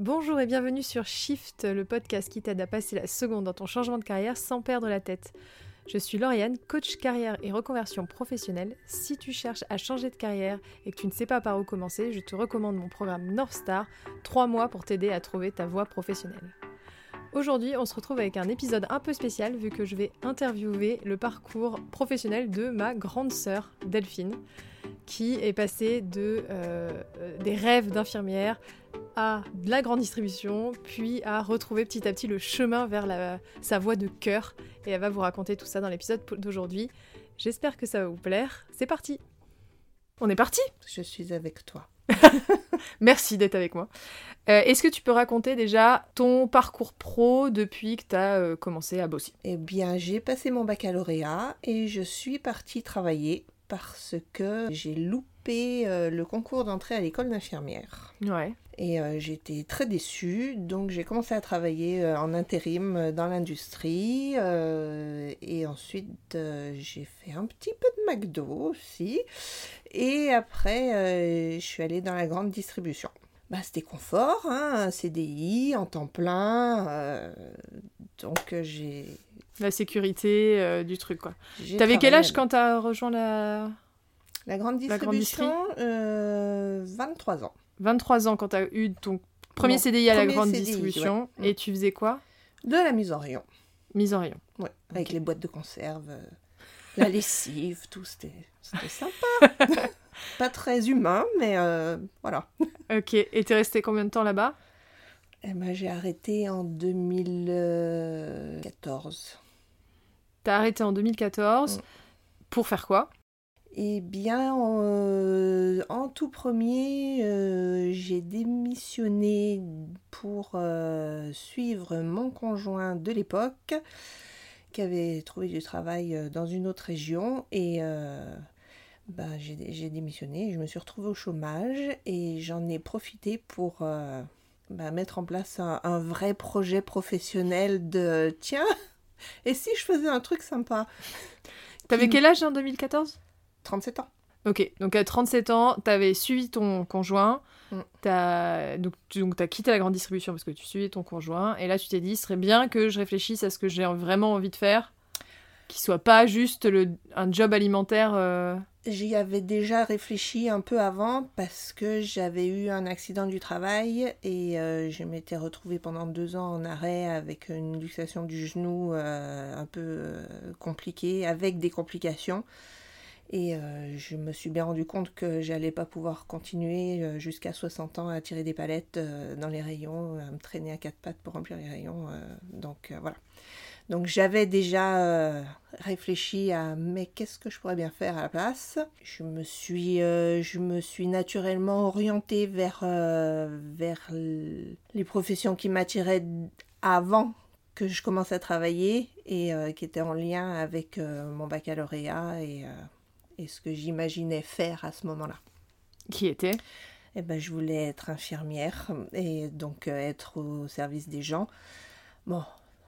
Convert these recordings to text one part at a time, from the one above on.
Bonjour et bienvenue sur Shift, le podcast qui t'aide à passer la seconde dans ton changement de carrière sans perdre la tête. Je suis Lauriane, coach carrière et reconversion professionnelle. Si tu cherches à changer de carrière et que tu ne sais pas par où commencer, je te recommande mon programme North Star, 3 mois pour t'aider à trouver ta voie professionnelle. Aujourd'hui, on se retrouve avec un épisode un peu spécial vu que je vais interviewer le parcours professionnel de ma grande sœur Delphine, qui est passée de, euh, des rêves d'infirmière à de la grande distribution, puis à retrouver petit à petit le chemin vers sa voie de cœur. Et elle va vous raconter tout ça dans l'épisode d'aujourd'hui. J'espère que ça va vous plaire. C'est parti On est parti Je suis avec toi. Merci d'être avec moi. Euh, Est-ce que tu peux raconter déjà ton parcours pro depuis que tu as euh, commencé à bosser? Eh bien, j'ai passé mon baccalauréat et je suis partie travailler parce que j'ai loupé euh, le concours d'entrée à l'école d'infirmière. Ouais. Et j'étais très déçue, donc j'ai commencé à travailler en intérim dans l'industrie. et ensuite, j'ai fait un petit peu de McDo aussi. Et après, euh, je suis allée dans la grande distribution. Bah, c'était confort, hein, un CDI en temps plein. euh, donc euh, j'ai. La sécurité euh, du truc, quoi. T'avais quel âge quand t'as rejoint la... La grande La grande distribution, euh, 23 ans. 23 ans quand t'as eu ton premier CDI à la grande CDI, distribution. ouais. Et tu faisais quoi? De la mise en rayon. Mise en rayon. Ouais, avec les boîtes de conserve, la lessive, tout, c'était sympa. Pas très humain, mais euh, voilà. Ok. Et t'es resté combien de temps là-bas? Eh ben, j'ai arrêté en 2014. T'as arrêté en 2014. Mm. Pour faire quoi? Eh bien, euh, en tout premier, euh, j'ai démissionné pour euh, suivre mon conjoint de l'époque, qui avait trouvé du travail euh, dans une autre région. Et euh, bah, j'ai j'ai démissionné, je me suis retrouvée au chômage et j'en ai profité pour euh, bah, mettre en place un, un vrai projet professionnel de tiens, et si je faisais un truc sympa? T'avais Qui- quel âge en 2014 37 ans. Ok, donc à 37 ans, t'avais suivi ton conjoint, Mm. t'as donc, tu donc, t'as quitté la grande distribution parce que tu suivais ton conjoint, et là tu t'es dit, ce serait bien que je réfléchisse à ce que j'ai vraiment envie de faire, qui soit pas juste le, un job alimentaire. euh, J'y avais déjà réfléchi un peu avant parce que j'avais eu un accident du travail et euh, je m'étais retrouvée pendant deux ans en arrêt avec une luxation du genou euh, un peu compliquée, avec des complications. Et euh, je me suis bien rendu compte que j'allais pas pouvoir continuer euh, jusqu'à 60 ans à tirer des palettes euh, dans les rayons, à me traîner à quatre pattes pour remplir les rayons. donc voilà. Donc j'avais déjà réfléchi à mais qu'est-ce que je pourrais bien faire à la place? Je me suis, je me suis naturellement orientée vers, vers les professions qui m'attiraient avant que je commence à travailler et qui étaient en lien avec mon baccalauréat et, et ce que j'imaginais faire à ce moment-là. qui était? Eh ben, je voulais être infirmière et donc euh, être au service des gens. Bon,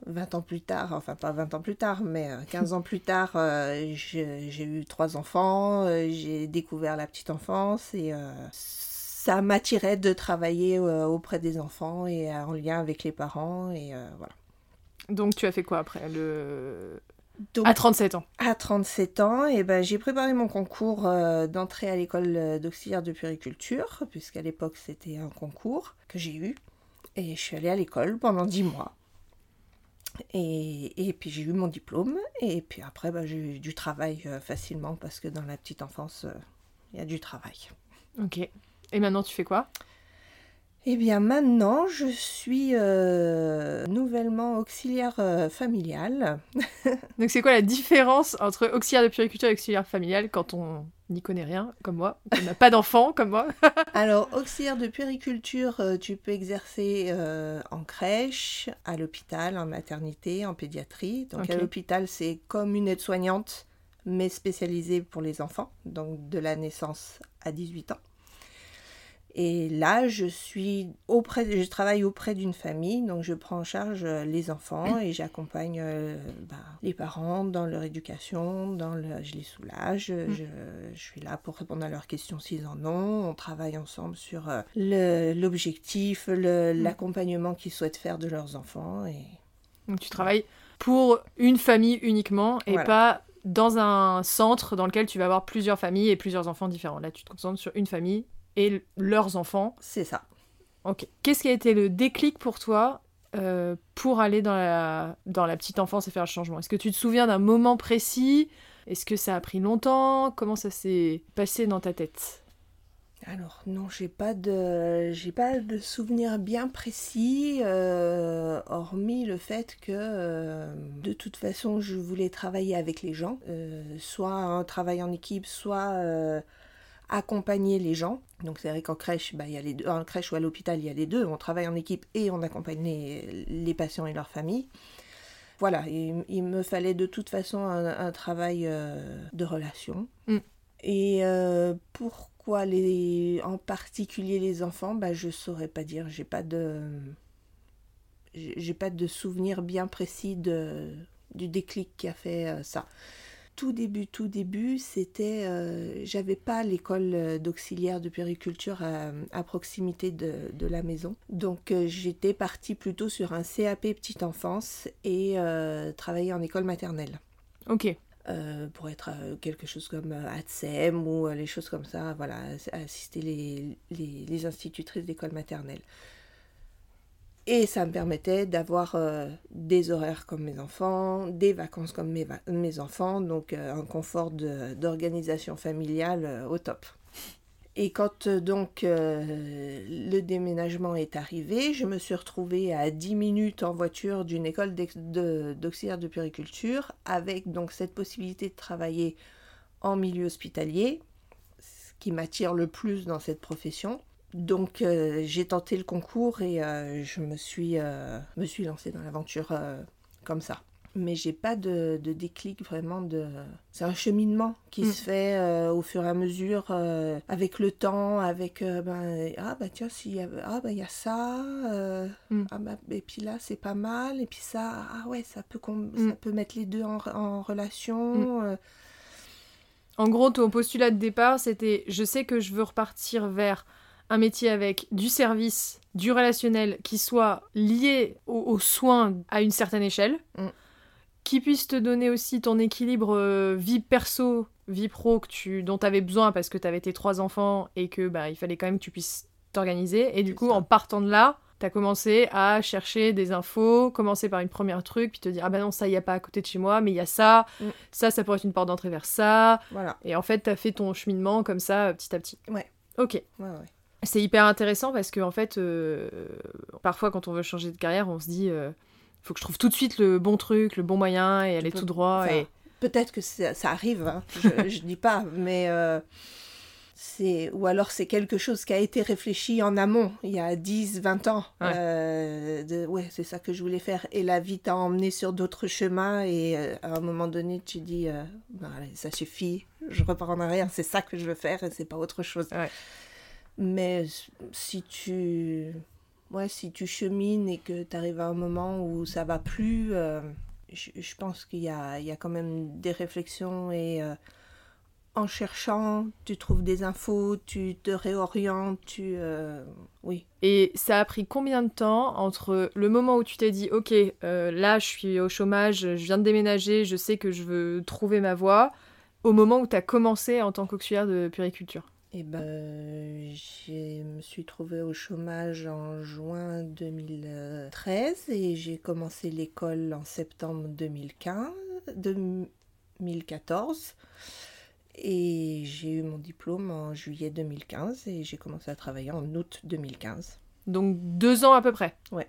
20 ans plus tard, enfin pas 20 ans plus tard, mais euh, 15 ans plus tard, euh, j'ai eu trois enfants, euh, j'ai découvert la petite enfance et euh, ça m'attirait de travailler euh, auprès des enfants et euh, en lien avec les parents et euh, voilà. Donc tu as fait quoi après? Le... Donc, À 37 ans. À 37 ans, et ben, j'ai préparé mon concours euh, d'entrée à l'école euh, d'auxiliaire de puériculture, puisqu'à l'époque c'était un concours que j'ai eu. Et je suis allée à l'école pendant 10 mois. Et, et puis j'ai eu mon diplôme. Et puis après, ben, j'ai eu du travail euh, facilement, parce que dans la petite enfance, euh, il y a du travail. Ok. Et maintenant tu fais quoi? Eh bien maintenant, je suis euh, nouvellement auxiliaire euh, familiale. Donc c'est quoi la différence entre auxiliaire de puriculture et auxiliaire familial quand on n'y connaît rien, comme moi, on n'a pas d'enfant, comme moi? Alors, auxiliaire de puériculture, euh, tu peux exercer euh, en crèche, à l'hôpital, en maternité, en pédiatrie. Donc, à l'hôpital, c'est comme une aide-soignante, mais spécialisée pour les enfants, donc de la naissance à 18 ans. Et là, je suis auprès, je travaille auprès d'une famille, donc je prends en charge euh, les enfants et j'accompagne euh, bah, les parents dans leur éducation, dans le, je les soulage, mm. je, je, suis là pour répondre à leurs questions s'ils en ont. On travaille ensemble sur euh, l'objectif, mm. l'accompagnement qu'ils souhaitent faire de leurs enfants. Et... Donc tu travailles pour une famille uniquement et pas dans un centre dans lequel tu vas avoir plusieurs familles et plusieurs enfants différents. Là, tu te concentres sur une famille et leurs enfants. C'est ça. Ok. Qu'est-ce qui a été le déclic pour toi euh, pour aller dans la, dans la petite enfance et faire le changement? Est-ce que tu te souviens d'un moment précis? Est-ce que ça a pris longtemps? Comment ça s'est passé dans ta tête? Alors non, j'ai pas de j'ai pas de souvenir bien précis, euh, hormis le fait que euh, de toute façon je voulais travailler avec les gens, soit un travail en équipe, soit accompagner les gens. Donc c'est vrai qu'en crèche, bah, il y a les deux, en crèche ou à l'hôpital, il y a les deux. On travaille en équipe et on accompagne les, patients et leurs familles. Voilà, il, me fallait de toute façon un, travail euh, de relation. Mm. Et euh, pourquoi les, en particulier les enfants, bah, je saurais pas dire. J'ai pas de, j'ai pas de souvenir bien précis de, du déclic qui a fait euh, ça tout début, tout début, c'était, euh, j'avais pas l'école euh, d'auxiliaire de périculture à, proximité de, la maison. Donc euh, j'étais partie plutôt sur un CAP petite enfance et travailler en école maternelle. Ok. pour être quelque chose comme ATSEM ou les choses comme ça, voilà, assister les, les, les institutrices d'école maternelle. Et ça me permettait d'avoir euh, des horaires comme mes enfants, des vacances comme mes, enfants, donc euh, un confort d'organisation familiale euh, au top. Et quand donc le déménagement est arrivé, je me suis retrouvée à 10 minutes en voiture d'une école d'auxiliaire de, de périculture, avec donc cette possibilité de travailler en milieu hospitalier, ce qui m'attire le plus dans cette profession. Donc euh, j'ai tenté le concours et euh, je me suis, euh, me suis lancée dans l'aventure comme ça. Mais j'ai pas de, déclic vraiment de. C'est un cheminement qui mm. se fait au fur et à mesure, avec le temps, avec ben, ah bah tiens s'il y a ah bah il y a ça, mm. ah bah, et puis là c'est pas mal et puis ça ah ouais ça peut mm. ça peut mettre les deux en, en relation. En gros ton postulat de départ c'était je sais que je veux repartir vers un métier avec du service, du relationnel qui soit lié aux, soins à une certaine échelle, mm. qui puisse te donner aussi ton équilibre euh, vie perso, vie pro que tu, dont tu avais besoin parce que tu avais tes trois enfants et que bah, il fallait quand même que tu puisses t'organiser. Et du coup, en partant de là, tu as commencé à chercher des infos, commencer par une première truc, puis te dire ah ben non, ça, il n'y a pas à côté de chez moi, mais il y a ça, mm. ça, ça pourrait être une porte d'entrée vers ça. Voilà. Et en fait, tu as fait ton cheminement comme ça, petit à petit. Ouais. Ok. Ouais, ouais. C'est hyper intéressant parce que en fait, euh, parfois quand on veut changer de carrière, on se dit, il euh, faut que je trouve tout de suite le bon truc, le bon moyen et aller tout droit. et... Peut-être que ça, arrive, hein. je, je dis pas, mais euh, c'est ou alors c'est quelque chose qui a été réfléchi en amont il y a 10, 20 ans. Ouais, de, ouais c'est ça que je voulais faire. Et la vie t'a emmené sur d'autres chemins et à un moment donné, tu dis, bah, ça suffit, je repars en arrière, c'est ça que je veux faire et c'est pas autre chose. Ouais. Mais si tu, ouais, si tu chemines et que tu arrives à un moment où ça va plus, euh, je, pense qu'il y a, il y a quand même des réflexions et euh, en cherchant, tu trouves des infos, tu te réorientes, tu... Euh, oui. Et ça a pris combien de temps entre le moment où tu t'es dit, ok, là je suis au chômage, je viens de déménager, je sais que je veux trouver ma voie, au moment où tu as commencé en tant qu'auxiliaire de puriculture? Eh ben, je me suis trouvée au chômage en juin 2013 et j'ai commencé l'école en septembre 2015, 2014. Et j'ai eu mon diplôme en juillet 2015 et j'ai commencé à travailler en août 2015. Donc deux ans à peu près? Ouais.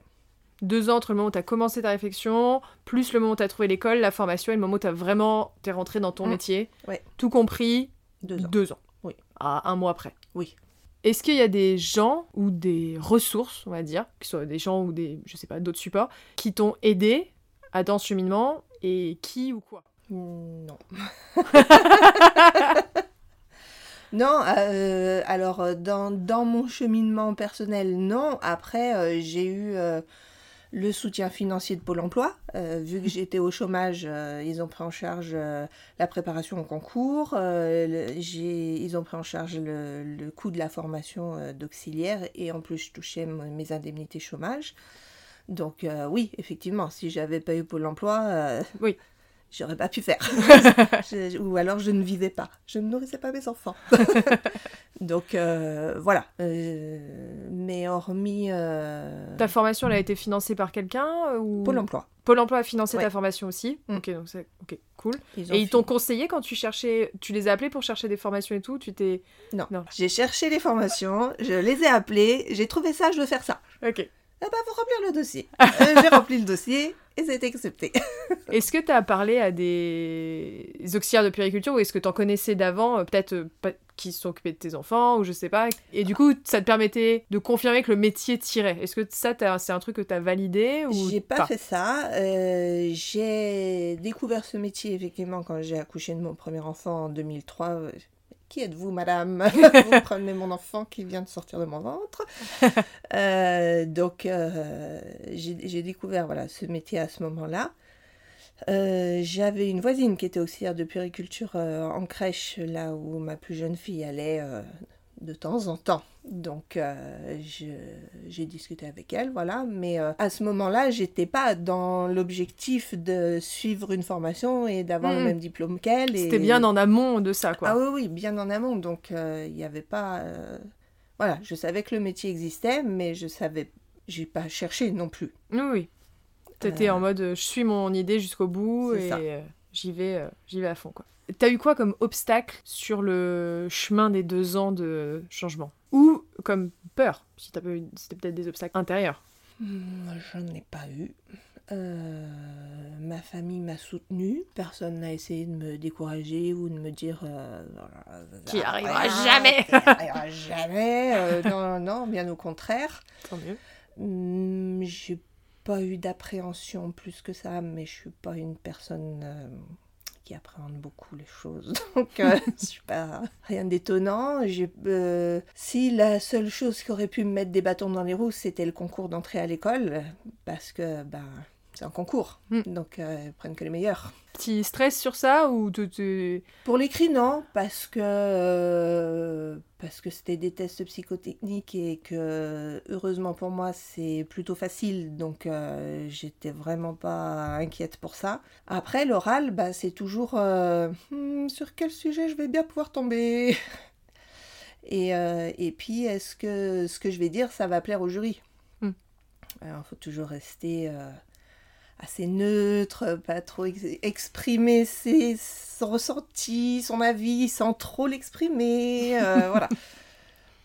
Deux ans entre le moment où tu as commencé ta réflexion, plus le moment où tu as trouvé l'école, la formation et le moment où tu vraiment es rentré dans ton mmh. métier. Ouais. Tout compris, deux ans. Deux ans à un mois près. Oui. Est-ce qu'il y a des gens ou des ressources, on va dire, que ce soit des gens ou des, je sais pas, d'autres supports, qui t'ont aidé à dans ce cheminement et qui ou quoi? Non. Non, euh, alors dans, dans mon cheminement personnel, non. Après, euh, j'ai eu euh, le soutien financier de Pôle Emploi. Euh, vu que j'étais au chômage, euh, ils ont pris en charge euh, la préparation au concours. ils ont pris en charge le, le coût de la formation d'auxiliaire et en plus, je touchais mes indemnités chômage. Donc oui, effectivement, si j'avais pas eu Pôle Emploi, Oui. J'aurais pas pu faire. Je- ou alors je ne vivais pas. Je ne nourrissais pas mes enfants. Donc euh, voilà. Euh, mais hormis euh, Ta formation, elle a été financée par quelqu'un ou... Pôle Emploi. Pôle emploi a financé Ouais. ta formation aussi. Mm. Ok, donc c'est ok, cool. Ils Et ils t'ont conseillé quand tu cherchais, tu les as appelés pour chercher des formations et tout. Tu t'es. Non. Non. J'ai cherché les formations, je les ai appelés, j'ai trouvé ça, je veux faire ça. Ok. Ah bah, faut remplir le dossier. J'ai rempli le dossier et c'était accepté. Est-ce que tu as parlé à des auxiliaires de périculture ou est-ce que tu en connaissais d'avant, euh, peut-être euh, pas- qui se sont occupés de tes enfants ou je sais pas Et du coup, ça te permettait de confirmer que le métier tirait. Est-ce que ça, c'est un truc que tu as validé ou J'ai pas, fait ça. Euh, j'ai découvert ce métier effectivement quand j'ai accouché de mon premier enfant en 2003. Qui êtes-vous, madame? Vous prenez mon enfant qui vient de sortir de mon ventre. Euh, donc, euh, j'ai découvert voilà, ce métier à ce moment-là. Euh, J'avais une voisine qui était auxiliaire de périculture euh, en crèche, là où ma plus jeune fille allait de temps en temps. Donc, euh, j'ai discuté avec elle, voilà. Mais euh, à ce moment-là, j'étais pas dans l'objectif de suivre une formation et d'avoir le même diplôme qu'elle. et- C'était bien en amont de ça, quoi. ah oui, oui, bien en amont. Donc, euh, il n'y avait pas. Voilà, je savais que le métier existait, mais je savais. J'ai pas cherché non plus. Oui, oui. T'étais en mode, je suis mon idée jusqu'au bout et j'y vais, j'y vais à fond, quoi. T'as eu quoi comme obstacle sur le chemin des deux ans de changement? Ou comme peur Si t'as pas eu, c'était peut-être des obstacles intérieurs? Hmm, J'en ai pas eu. Euh, ma famille m'a soutenue. Personne n'a essayé de me décourager ou de me dire. euh, Qui Ah, arrivera rien, jamais. qui arrivera jamais. Euh, non, non, bien au contraire. Tant mieux. Hmm, J'ai pas eu d'appréhension plus que ça, mais je suis pas une personne euh, qui appréhende beaucoup les choses. Donc, euh, je suis pas rien d'étonnant. J'ai, euh, si la seule chose qui aurait pu me mettre des bâtons dans les roues, c'était le concours d'entrée à l'école, parce que ben, c'est un concours. Hmm. Donc, euh, ils prennent que les meilleurs. Petit stress sur ça ou tu- tu- Pour l'écrit, non, parce que euh, parce que c'était des tests psychotechniques et que heureusement pour moi c'est plutôt facile, donc euh, j'étais vraiment pas inquiète pour ça. Après l'oral, bah, c'est toujours euh, Hmm, sur quel sujet je vais bien pouvoir tomber? Et, et puis est-ce que ce que je vais dire ça va plaire au jury? Hmm. Alors il faut toujours rester assez neutre, pas trop ex- exprimer ses, son ressenti, son avis sans trop l'exprimer. euh, voilà.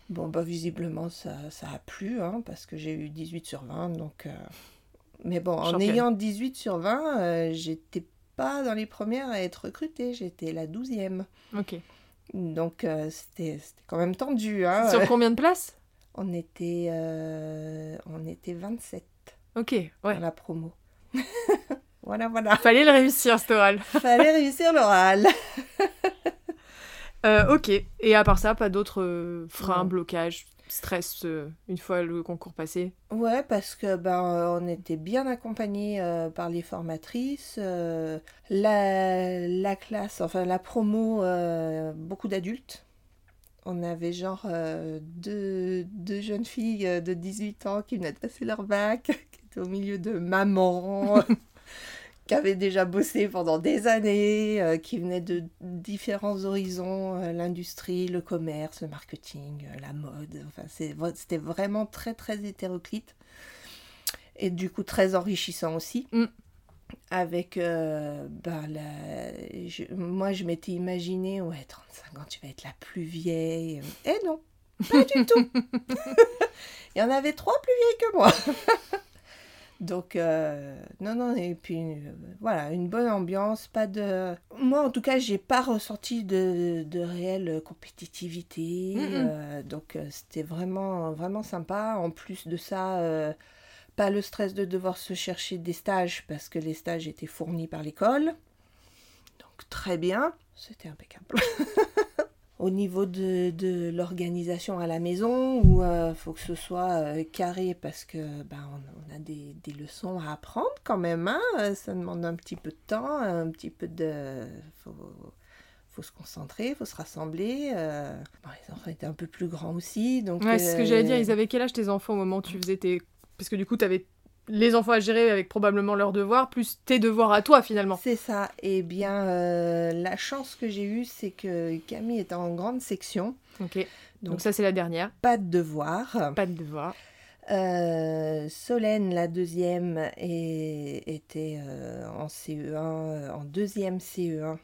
Bon, bah visiblement ça, ça a plu, hein, parce que j'ai eu 18 sur 20. Donc, euh, Mais bon, en Championne. ayant 18 sur 20, euh, j'étais pas dans les premières à être recrutée, j'étais la 12e. Ok. Donc euh, c'était quand même tendu. Hein. Sur combien de places? On, était, on était 27 Ok, ouais. dans la promo. voilà, voilà. Fallait le réussir, cet oral. Fallait réussir l'oral. Euh, ok. Et à part ça, pas d'autres euh, freins, blocages, stress euh, une fois le concours passé? Ouais, parce que ben on était bien accompagnés euh, par les formatrices, euh, la, la classe, enfin la promo, beaucoup d'adultes. On avait genre deux, deux jeunes filles de 18 ans qui venaient de passer leur bac, au milieu de mamans, qui avaient déjà bossé pendant des années, euh, qui venaient de différents horizons, euh, l'industrie, le commerce, le marketing, euh, la mode. Enfin, c'était vraiment très très hétéroclite. Et du coup très enrichissant aussi. Mm. Avec, ben, la- je- moi je m'étais imaginé, ouais, 35 ans, tu vas être la plus vieille. Eh non, pas du tout. Il y en avait trois plus vieilles que moi. Donc, euh, non, non, et puis euh, voilà, une bonne ambiance, pas de. Moi, en tout cas, j'ai pas ressenti de, de réelle compétitivité. Euh, donc, c'était vraiment, vraiment sympa. En plus de ça, pas le stress de devoir se chercher des stages parce que les stages étaient fournis par l'école. Donc, très bien. C'était impeccable. au niveau de, de l'organisation à la maison où il faut que ce soit carré parce que ben, on, on a des, des, leçons à apprendre quand même. Hein ça demande un petit peu de temps, un petit peu de... Faut, faut se concentrer, faut se rassembler. Bon, les enfants étaient un peu plus grands aussi. Donc, ouais, c'est ce que j'allais dire. Ils avaient quel âge tes enfants au moment où tu faisais tes... Parce que du coup, tu avais les enfants à gérer avec probablement leurs devoirs, plus tes devoirs à toi finalement. C'est ça. Eh bien, euh, la chance que j'ai eue, c'est que Camille était en grande section. Ok. Donc, ça, c'est la dernière. Pas de devoirs. Pas de devoirs. Euh, Solène, la deuxième, était euh, en CE1, en deuxième CE1.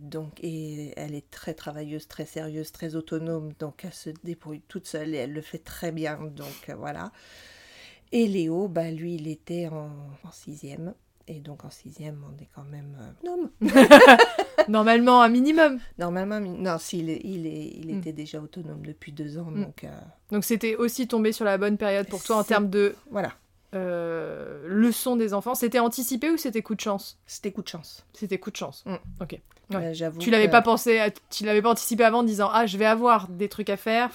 donc, et elle est très travailleuse, très sérieuse, très autonome. Donc, elle se débrouille toute seule et elle le fait très bien. Donc, voilà. Et Léo, bah, lui, il était en, sixième. Et donc en sixième, on est quand même euh, Normalement, un minimum. Normalement, non, s'il il, il, hmm. était déjà autonome depuis deux ans. Hmm. Donc, euh, donc c'était aussi tombé sur la bonne période pour toi en termes de voilà. Euh, leçon des enfants. C'était anticipé ou c'était coup de chance? C'était coup de chance. C'était coup de chance. Hmm. Ok. j'avoue. Tu l'avais pas pensé, tu l'avais pas anticipé avant en disant ah je vais avoir des trucs à faire.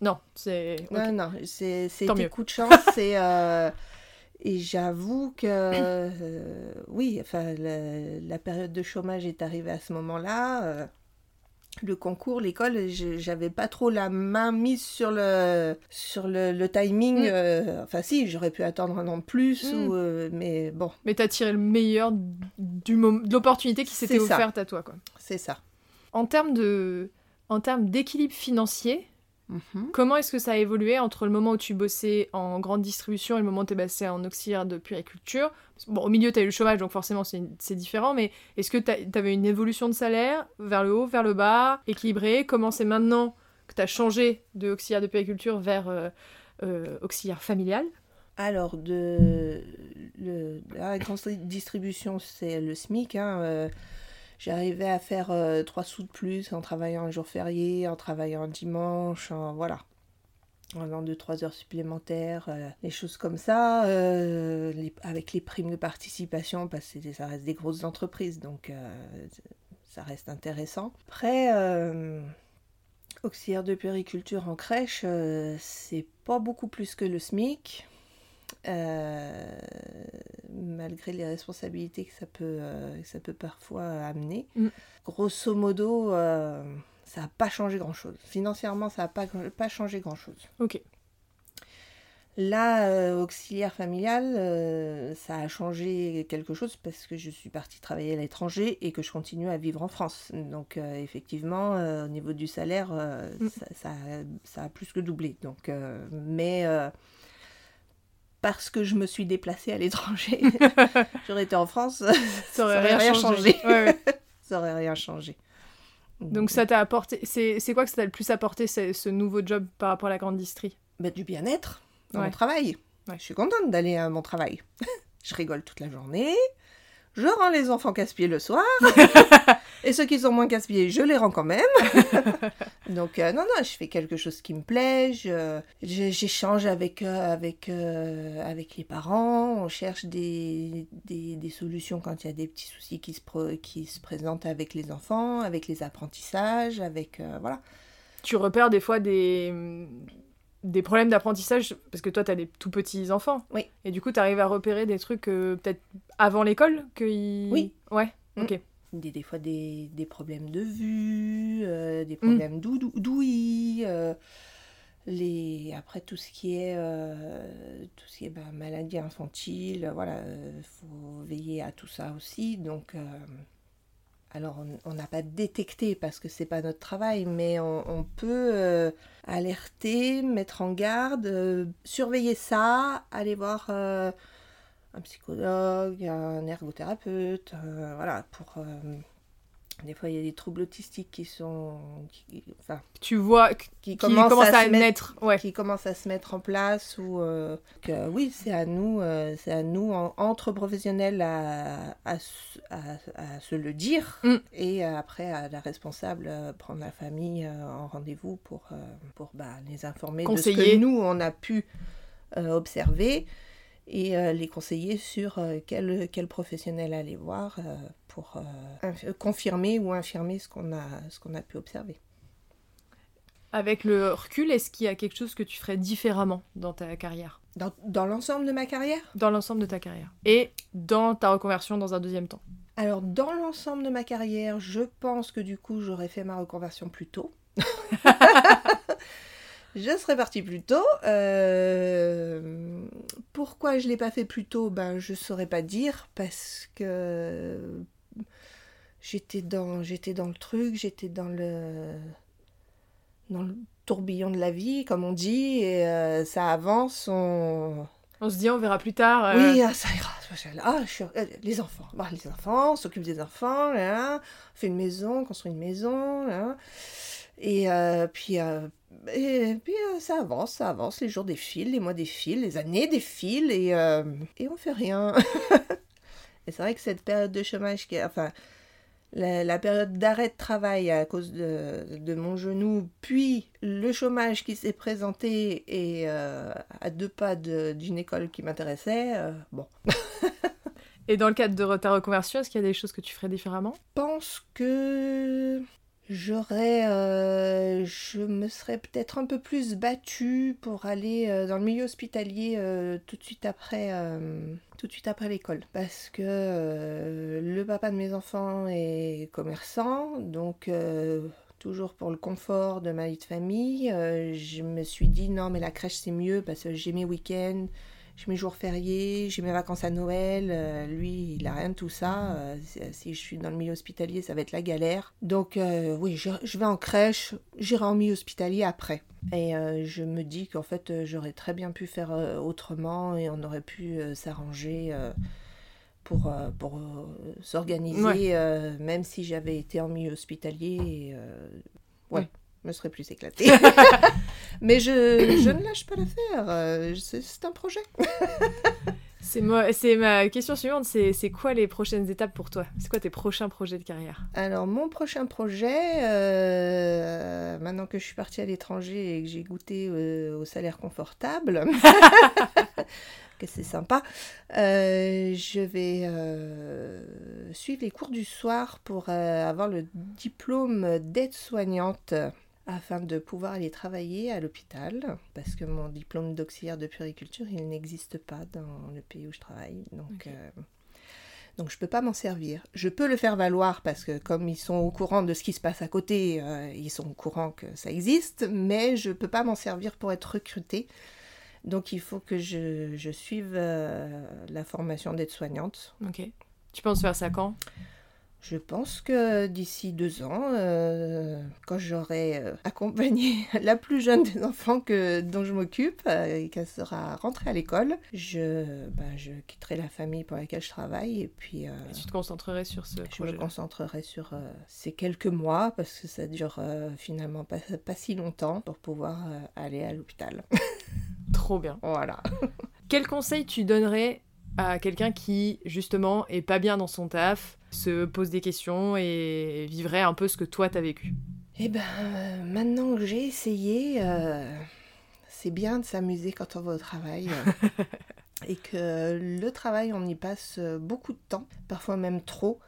Non, c'est. Non, non, c'est des coups de chance. euh... Et j'avoue que, euh, oui, enfin, la, période de chômage est arrivée à ce moment-là. Euh, le concours, l'école, j'avais pas trop la main mise sur le, sur le, timing. Mm. Euh, enfin, si, j'aurais pu attendre un an de plus, mm. ou, mais bon. Mais t'as tiré le meilleur du de l'opportunité qui s'était offerte à toi, quoi. C'est ça. En termes de, en termes d'équilibre financier, Mhm. Comment est-ce que ça a évolué entre le moment où tu bossais en grande distribution et le moment où tu es passé en auxiliaire de puériculture? Bon, au milieu, tu as eu le chômage, donc forcément, c'est différent, mais est-ce que tu avais une évolution de salaire vers le haut, vers le bas, équilibré Comment c'est maintenant que tu as changé de auxiliaire de puériculture vers euh, euh, auxiliaire familial? Alors, de, la grande distribution, c'est le SMIC. Hein, euh, J'arrivais à faire euh, trois sous de plus en travaillant un jour férié, en travaillant un dimanche, en, voilà. En faisant deux, trois heures supplémentaires, euh, des choses comme ça, euh, avec les primes de participation, parce que ça reste des grosses entreprises, donc ça reste intéressant. Après, auxiliaire de périculture en crèche, c'est pas beaucoup plus que le SMIC. Euh, malgré les responsabilités que ça peut, euh, ça peut parfois amener. Mm. Grosso modo, euh, ça n'a pas changé grand-chose. Financièrement, ça n'a pas, pas changé grand-chose. Ok. Là, auxiliaire familial, ça a changé quelque chose parce que je suis partie travailler à l'étranger et que je continue à vivre en France. Donc, effectivement, au niveau du salaire, mm. ça, ça, ça, a plus que doublé. Donc, mais parce que je me suis déplacée à l'étranger. J'aurais été en France, ça aurait, rien, changé. ça aurait rien changé. Donc ça t'a apporté... C'est quoi que ça t'a le plus apporté, ce, nouveau job par rapport à la grande distrie bah, Du bien-être dans mon travail. Je suis contente d'aller à mon travail. je rigole toute la journée. Je rends les enfants casse-pieds le soir. Et ceux qui sont moins casse-pieds, je les rends quand même. Donc, euh, non, non, je fais quelque chose qui me plaît. J'échange avec, euh, avec, euh, avec les parents. On cherche des, des, des, solutions quand il y a des petits soucis qui se, qui se présentent avec les enfants, avec les apprentissages, avec. voilà. Tu repères des fois des, des problèmes d'apprentissage parce que toi, tu as des tout petits enfants. Oui. Et du coup, tu arrives à repérer des trucs peut-être avant l'école que Oui. Ouais, mm. ok des, des fois des, des, problèmes de vue, euh, des problèmes mm. d'ouïe, euh, les après tout ce qui est euh, tout ce qui est bah, maladie infantile, voilà, faut veiller à tout ça aussi. Donc alors on n'a pas détecté parce que c'est pas notre travail, mais on, peut alerter, mettre en garde, surveiller ça, aller voir un psychologue, un ergothérapeute, euh, voilà, pour... Euh, des fois, il y a des troubles autistiques qui sont... enfin, tu vois, qui, commencent, à, se mettre, ouais. qui commencent à se mettre en place, ou euh, que oui, c'est à nous, c'est à nous, entre professionnels, à, à, à, se le dire, mm. et après, à la responsable, prendre la famille en rendez-vous pour, pour bah, les informer Conseiller. de ce que nous, on a pu observer et euh, les conseiller sur euh, quel, quel, professionnel aller voir euh, pour confirmer ou infirmer ce qu'on a, ce qu'on a pu observer. Avec le recul, est-ce qu'il y a quelque chose que tu ferais différemment dans ta carrière? Dans, dans l'ensemble de ma carrière? Dans l'ensemble de ta carrière. Et dans ta reconversion dans un deuxième temps? Alors, dans l'ensemble de ma carrière, je pense que du coup, j'aurais fait ma reconversion plus tôt. je serais partie plus tôt. Euh, Pourquoi je ne l'ai pas fait plus tôt? Ben, je ne saurais pas dire parce que j'étais dans, j'étais dans le truc, j'étais dans le, dans le tourbillon de la vie, comme on dit, et euh, ça avance. On... On se dit, on verra plus tard. euh, Oui, ah, ça ira. Ah, je suis- euh, Les enfants. Bon, les enfants, on s'occupe des enfants, là, on fait une maison, on construit une maison. là. Et euh, puis, et, puis ça avance, ça avance. Les jours défilent, les mois défilent, les années défilent et, et on fait rien. et c'est vrai que cette période de chômage, qui est, enfin, la, la période d'arrêt de travail à cause de, de mon genou, puis le chômage qui s'est présenté et euh, à deux pas de- d'une école qui m'intéressait, euh, bon. Et dans le cadre de ta reconversion, est-ce qu'il y a des choses que tu ferais différemment? Pense que j'aurais, euh, je me serais peut-être un peu plus battue pour aller euh, dans le milieu hospitalier euh, tout de suite après, tout de suite après l'école, parce que le papa de mes enfants est commerçant, donc. Toujours pour le confort de ma vie de famille, je me suis dit non mais la crèche c'est mieux parce que j'ai mes week-ends, j'ai mes jours fériés, j'ai mes vacances à Noël. euh, lui, il a rien de tout ça. euh, si- je suis dans le milieu hospitalier, ça va être la galère. Donc, euh, oui, je, je vais en crèche, j'irai en milieu hospitalier après. Et je me dis qu'en fait, j'aurais très bien pu faire autrement et on aurait pu s'arranger pour, pour s'organiser, Ouais. même si j'avais été en milieu hospitalier. et, ouais. Ouais. Me serais plus éclatée. Mais je, je ne lâche pas l'affaire. euh, C'est un projet. C'est c'est ma question suivante, c'est c'est quoi les prochaines étapes pour toi? C'est quoi tes prochains projets de carrière? Alors, mon prochain projet, euh, maintenant que je suis partie à l'étranger et que j'ai goûté euh, au salaire confortable, que c'est sympa, euh, je vais suivre les cours du soir pour avoir le diplôme d'aide-soignante afin de pouvoir aller travailler à l'hôpital, parce que mon diplôme d'auxiliaire de puériculture, il n'existe pas dans le pays où je travaille. Donc, euh, donc je peux pas m'en servir. Je peux le faire valoir parce que comme ils sont au courant de ce qui se passe à côté, euh, ils sont au courant que ça existe, mais je peux pas m'en servir pour être recrutée. Donc il faut que je, je suive euh, la formation d'aide-soignante. Ok. Tu penses faire ça quand? Je pense que d'ici deux ans, euh, quand j'aurai euh, accompagné la plus jeune des enfants que, dont je m'occupe euh, et qu'elle sera rentrée à l'école, je, ben, je quitterai la famille pour laquelle je travaille et puis euh, Et Tu te concentrerais sur ce je me concentrerai sur ces quelques mois parce que ça dure finalement pas, pas si longtemps pour pouvoir aller à l'hôpital. Trop bien. voilà. Quel conseil tu donnerais à quelqu'un qui, justement, est pas bien dans son taf, se pose des questions et vivrait un peu ce que toi t'as vécu Eh ben, euh, maintenant que j'ai essayé, euh, c'est bien de s'amuser quand on va au travail. euh, et que le travail, on y passe beaucoup de temps, parfois même trop.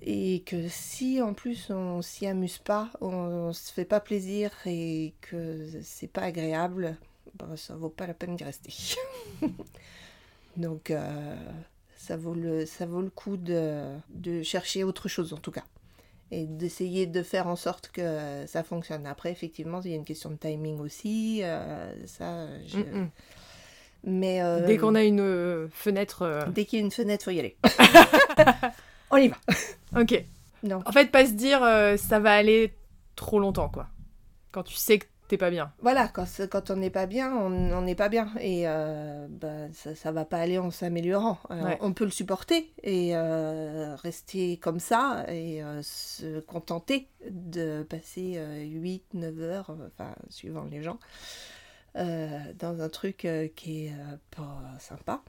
Et que si en plus on s'y amuse pas, on, se fait pas plaisir et que c'est pas agréable, ben, ça vaut pas la peine d'y rester. Donc euh, ça, vaut le, ça vaut le coup de, de chercher autre chose en tout cas et d'essayer de faire en sorte que ça fonctionne. Après, effectivement, il y a une question de timing aussi. euh, ça, je- Mm-mm. Mais euh, Dès qu'on a une euh, fenêtre. euh, dès qu'il y a une fenêtre, faut y aller. On y va. Ok. Non. En fait, pas se dire ça va aller trop longtemps, quoi. Quand tu sais que t'es pas bien. Voilà, quand, quand on n'est pas bien, on n'est pas bien. Et euh, bah, ça, ça va pas aller en s'améliorant. Ouais. On peut le supporter et euh, rester comme ça et euh, se contenter de passer 8-9 heures, euh, enfin, suivant les gens, dans un truc qui est pas sympa,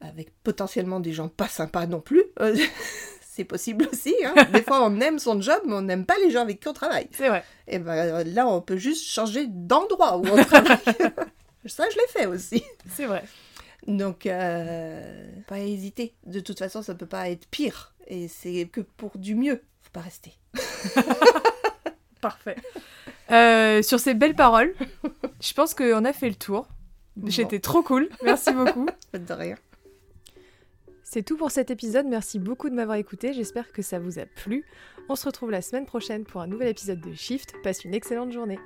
avec potentiellement des gens pas sympas non plus. C'est possible aussi. hein. Des fois, on aime son job, mais on n'aime pas les gens avec qui on travaille. C'est vrai. Et ben là, on peut juste changer d'endroit où on travaille. Ça, je l'ai fait aussi. C'est vrai. Donc, euh, pas hésiter. De toute façon, ça peut pas être pire. Et c'est que pour du mieux. Faut pas rester. Parfait. Euh, sur ces belles paroles, je pense qu'on a fait le tour. J'étais trop cool. Merci beaucoup. De rien. C'est tout pour cet épisode. Merci beaucoup de m'avoir écouté. J'espère que ça vous a plu. On se retrouve la semaine prochaine pour un nouvel épisode de Shift. Passe une excellente journée.